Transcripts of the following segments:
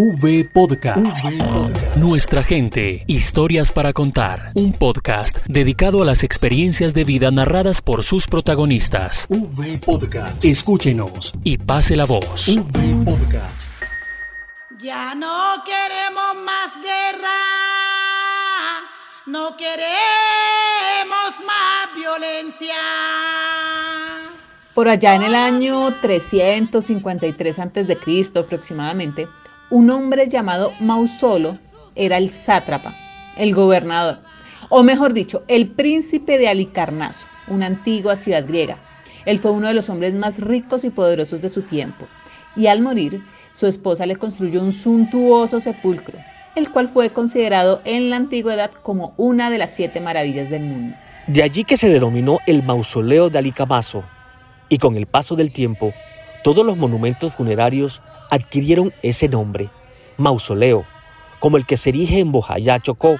V Podcast. Nuestra gente, historias para contar. Un podcast dedicado a las experiencias de vida narradas por sus protagonistas. V Podcast. Escúchenos y pase la voz. V Podcast. Ya no queremos más guerra. No queremos más violencia. Por allá en el año 353 a.C. aproximadamente, un hombre llamado Mausolo era el sátrapa, el gobernador, o mejor dicho, el príncipe de Alicarnaso, una antigua ciudad griega. Él fue uno de los hombres más ricos y poderosos de su tiempo, y al morir, su esposa le construyó un suntuoso sepulcro, el cual fue considerado en la antigüedad como una de las siete maravillas del mundo. De allí que se denominó el mausoleo de Alicamaso, y con el paso del tiempo, todos los monumentos funerarios adquirieron ese nombre, mausoleo, como el que se erige en Bojayá, Chocó,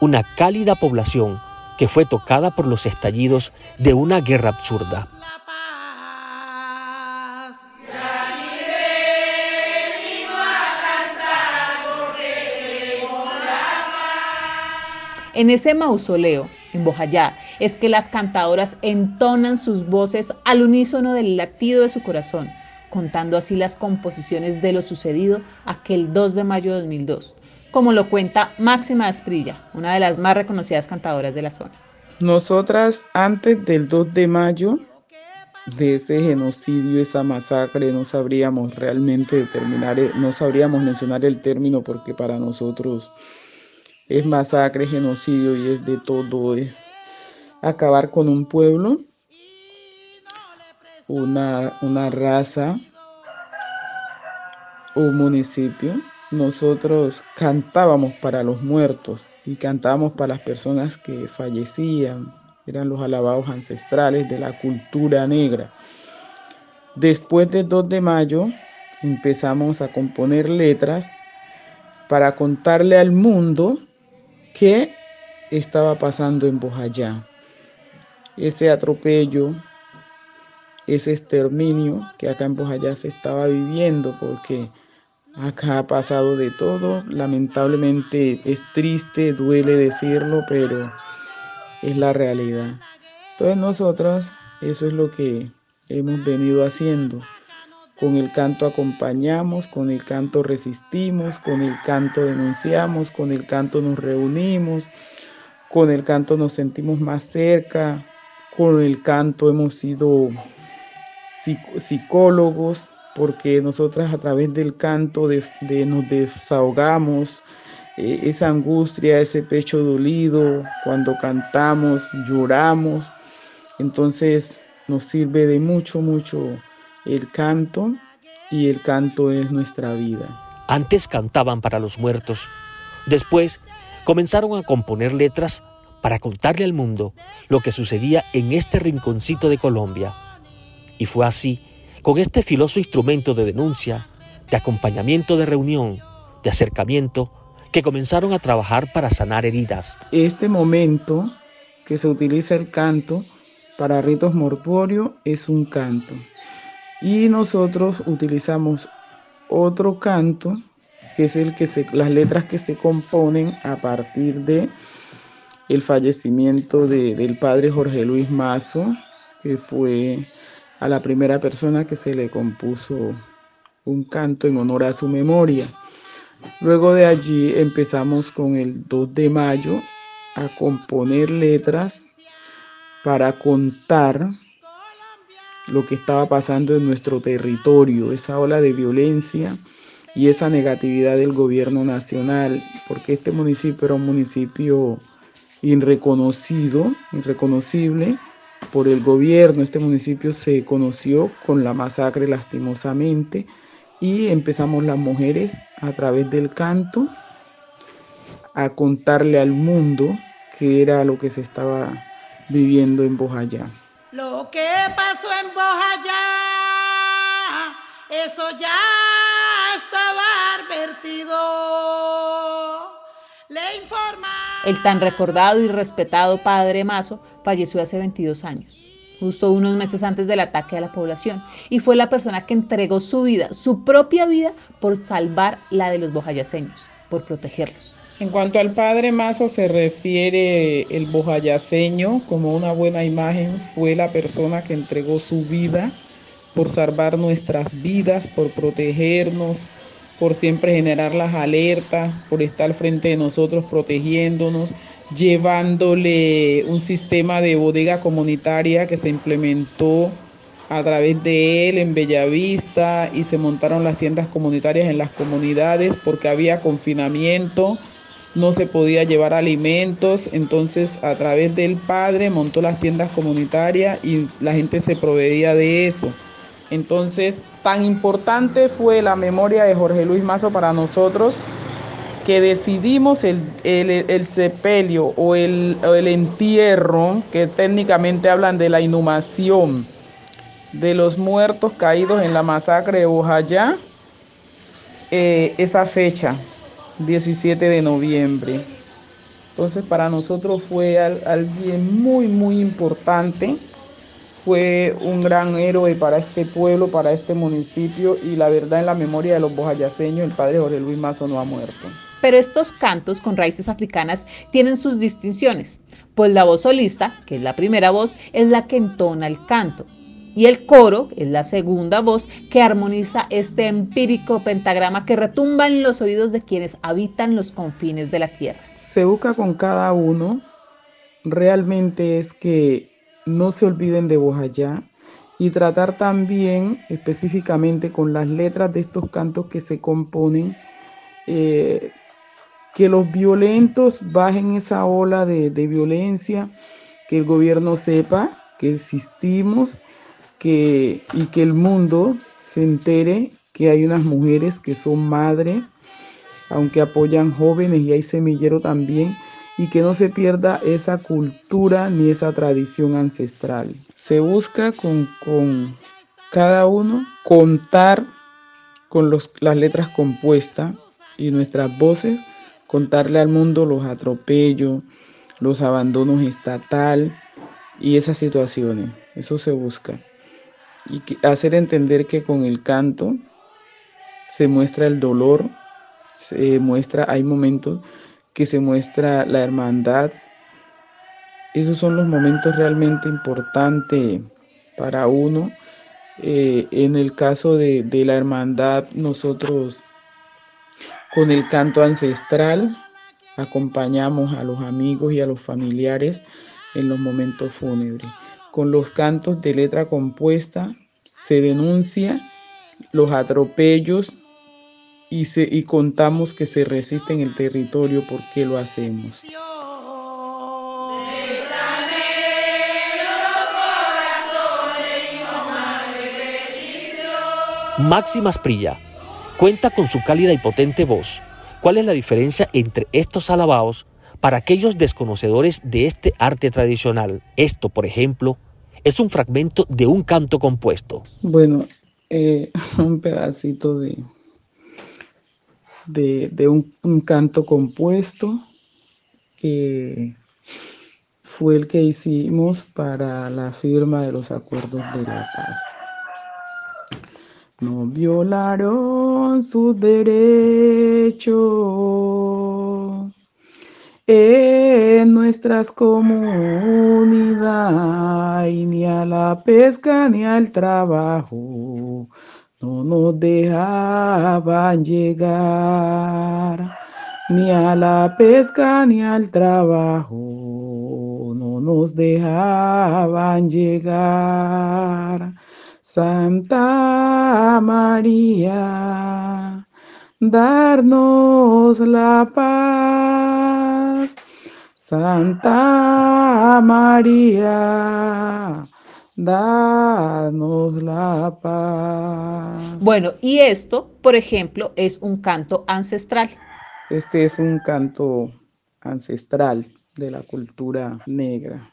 una cálida población que fue tocada por los estallidos de una guerra absurda. En ese mausoleo, en Bojayá, es que las cantadoras entonan sus voces al unísono del latido de su corazón, contando así las composiciones de lo sucedido aquel 2 de mayo de 2002, como lo cuenta Máxima Asprilla, una de las más reconocidas cantadoras de la zona. Nosotras antes del 2 de mayo de ese genocidio, esa masacre, no sabríamos realmente determinar, no sabríamos mencionar el término porque para nosotros es masacre, genocidio y es de todo, es acabar con un pueblo, una, una raza, un municipio. Nosotros cantábamos para los muertos y cantábamos para las personas que fallecían, eran los alabados ancestrales de la cultura negra. Después del 2 de mayo empezamos a componer letras para contarle al mundo qué estaba pasando en Bojayá. Ese atropello, ese exterminio que acá en Bojayá se estaba viviendo, porque acá ha pasado de todo. Lamentablemente es triste, duele decirlo, pero es la realidad. Entonces nosotros eso es lo que hemos venido haciendo. Con el canto acompañamos, con el canto resistimos, con el canto denunciamos, con el canto nos reunimos, con el canto nos sentimos más cerca, con el canto hemos sido psicólogos, porque nosotras a través del canto de, nos desahogamos, eh, esa angustia, ese pecho dolido, cuando cantamos, lloramos, entonces nos sirve de mucho, mucho el canto y el canto es nuestra vida. Antes cantaban para los muertos, después comenzaron a componer letras para contarle al mundo lo que sucedía en este rinconcito de Colombia. Y fue así, con este filoso instrumento de denuncia, de acompañamiento de reunión, de acercamiento, que comenzaron a trabajar para sanar heridas. Este momento que se utiliza el canto para ritos mortuorios es un canto. Y nosotros utilizamos otro canto, que es el que se, las letras que se componen a partir de el fallecimiento del padre Jorge Luis Mazo, que fue a la primera persona que se le compuso un canto en honor a su memoria. Luego de allí empezamos con el 2 de mayo a componer letras para contar lo que estaba pasando en nuestro territorio, esa ola de violencia y esa negatividad del gobierno nacional, porque este municipio era un municipio irreconocido, irreconocible por el gobierno. Este municipio se conoció con la masacre lastimosamente y empezamos las mujeres a través del canto a contarle al mundo qué era lo que se estaba viviendo en Bojayá. Lo que pasó en Bojayá, eso ya estaba advertido. Le informa. El tan recordado y respetado padre Mazo falleció hace 22 años. justo unos meses antes del ataque a la población, y fue la persona que entregó su vida, su propia vida, por salvar la de los bojayaceños, por protegerlos. En cuanto al padre Mazo se refiere el bojayaceño como una buena imagen, fue la persona que entregó su vida por salvar nuestras vidas, por protegernos, por siempre generar las alertas, por estar frente de nosotros protegiéndonos, llevándole un sistema de bodega comunitaria que se implementó a través de él en Bellavista y se montaron las tiendas comunitarias en las comunidades porque había confinamiento, no se podía llevar alimentos, entonces a través del padre montó las tiendas comunitarias y la gente se proveía de eso. Entonces, tan importante fue la memoria de Jorge Luis Mazo para nosotros que decidimos el, sepelio o el, entierro, que técnicamente hablan de la inhumación de los muertos caídos en la masacre de Bojayá, eh, esa fecha, 17 de noviembre. Entonces para nosotros fue alguien muy, muy importante fue un gran héroe para este pueblo, para este municipio y la verdad en la memoria de los bojayaceños el padre Jorge Luis Mazo no ha muerto. Pero estos cantos con raíces africanas tienen sus distinciones, pues la voz solista, que es la primera voz, es la que entona el canto, y el coro es la segunda voz que armoniza este empírico pentagrama que retumba en los oídos de quienes habitan los confines de la tierra. Se busca con cada uno realmente es que no se olviden de Bojayá y tratar también específicamente con las letras de estos cantos que se componen, eh, que los violentos bajen esa ola de, violencia, que el gobierno sepa que existimos que, y que el mundo se entere que hay unas mujeres que son madres, aunque apoyan jóvenes y hay semillero también, y que no se pierda esa cultura ni esa tradición ancestral. Se busca con, cada uno contar con las letras compuestas y nuestras voces, contarle al mundo los atropellos, los abandonos estatal y esas situaciones. Eso se busca. Y hacer entender que con el canto se muestra el dolor, se muestra, hay momentos que se muestra la hermandad. Esos son los momentos realmente importantes para uno. Eh, en el caso de, de la hermandad, nosotros con el canto ancestral acompañamos a los amigos y a los familiares en los momentos fúnebres. Con los cantos de letra compuesta se denuncia los atropellos y, se, y contamos que se resiste en el territorio, ¿por qué lo hacemos? Máximas Prilla cuenta con su cálida y potente voz. ¿Cuál es la diferencia entre estos alabados para aquellos desconocedores de este arte tradicional? Esto, por ejemplo, es un fragmento de un canto compuesto. Bueno, eh, un pedacito de, de, un, canto compuesto que fue el que hicimos para la firma de los acuerdos de la paz. No violaron sus derechos en nuestras comunidades, ni a la pesca ni al trabajo no nos dejaban llegar ni a la pesca ni al trabajo, no nos dejaban llegar. Santa María, darnos la paz. Santa María, danos la paz. Bueno, y esto, por ejemplo, es un canto ancestral. Este es un canto ancestral de la cultura negra.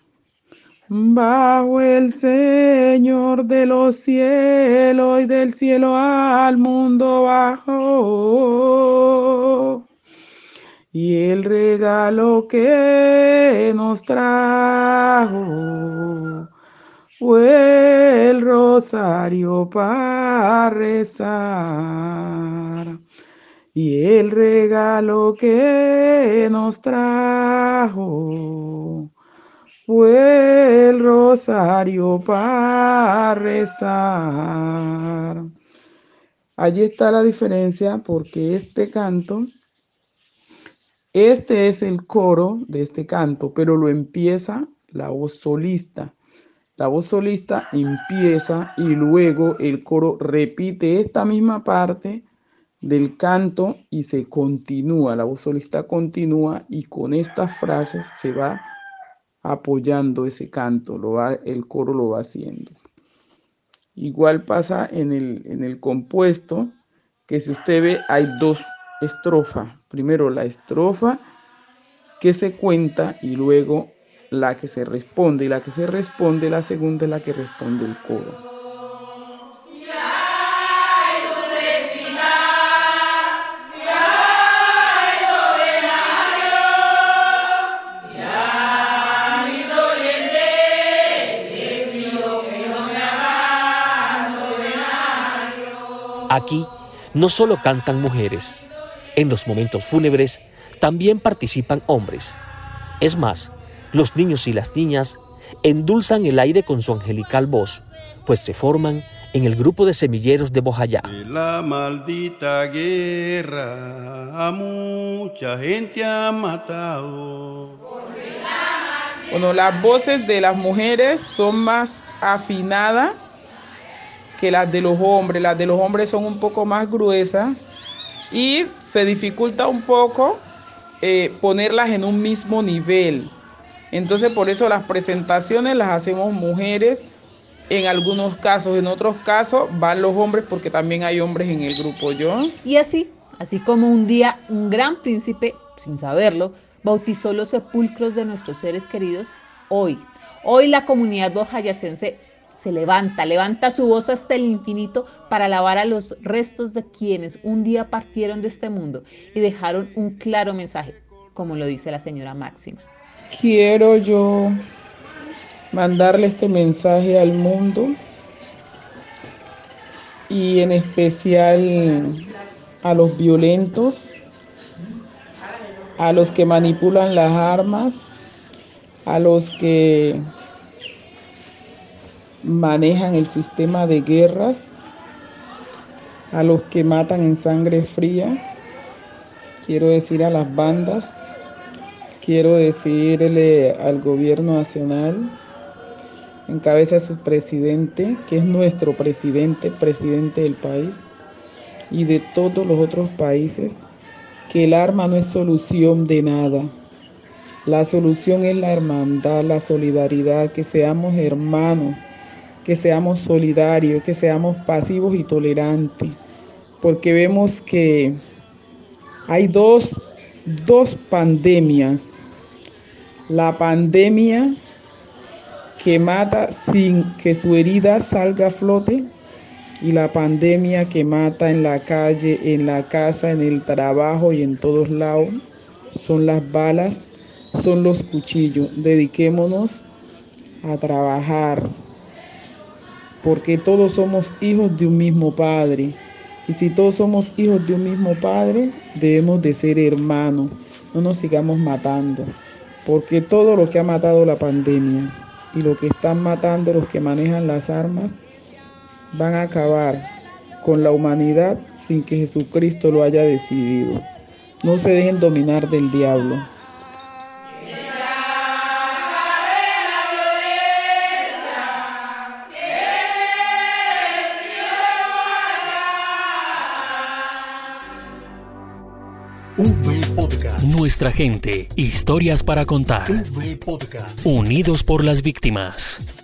Bajo el Señor de los cielos y del cielo al mundo bajo. Y el regalo que nos trajo fue el rosario para rezar y el regalo que nos trajo fue el rosario para rezar. Allí está la diferencia porque este canto, este es el coro de este canto, pero lo empieza la voz solista. La voz solista empieza y luego el coro repite esta misma parte del canto y se continúa. La voz solista continúa y con estas frases se va apoyando ese canto, lo va, el coro lo va haciendo. Igual pasa en el, en el compuesto, que si usted ve hay dos estrofas. Primero la estrofa que se cuenta y luego la que se responde. Y la que se responde, la segunda es la que responde el coro. Aquí no solo cantan mujeres, en los momentos fúnebres también participan hombres. Es más, los niños y las niñas endulzan el aire con su angelical voz, pues se forman en el grupo de semilleros de Bojayá. La maldita guerra a mucha gente ha matado. Bueno, las voces de las mujeres son más afinadas que las de los hombres. Las de los hombres son un poco más gruesas y se dificulta un poco eh, ponerlas en un mismo nivel. Entonces por eso las presentaciones las hacemos mujeres en algunos casos, en otros casos van los hombres porque también hay hombres en el grupo yo. Y así, así como un día un gran príncipe, sin saberlo, bautizó los sepulcros de nuestros seres queridos, hoy, hoy la comunidad bojayacense se levanta, levanta su voz hasta el infinito para alabar a los restos de quienes un día partieron de este mundo y dejaron un claro mensaje, como lo dice la señora Máxima. Quiero yo mandarle este mensaje al mundo y en especial a los violentos, a los que manipulan las armas, a los que manejan el sistema de guerras, a los que matan en sangre fría, quiero decir a las bandas, quiero decirle al gobierno nacional, en cabeza de su presidente, que es nuestro presidente, presidente del país, y de todos los otros países, que el arma no es solución de nada. La solución es la hermandad, la solidaridad, que seamos hermanos, que seamos solidarios, que seamos pasivos y tolerantes, porque vemos que hay dos, dos pandemias. La pandemia que mata sin que su herida salga a flote y la pandemia que mata en la calle, en la casa, en el trabajo y en todos lados son las balas, son los cuchillos. Dediquémonos a trabajar, porque todos somos hijos de un mismo Padre. Y si todos somos hijos de un mismo Padre, debemos de ser hermanos. No nos sigamos matando, porque todo lo que ha matado la pandemia y lo que están matando los que manejan las armas van a acabar con la humanidad sin que Jesucristo lo haya decidido. No se dejen dominar del diablo. Nuestra gente, historias para contar. Podcast. Unidos por las víctimas.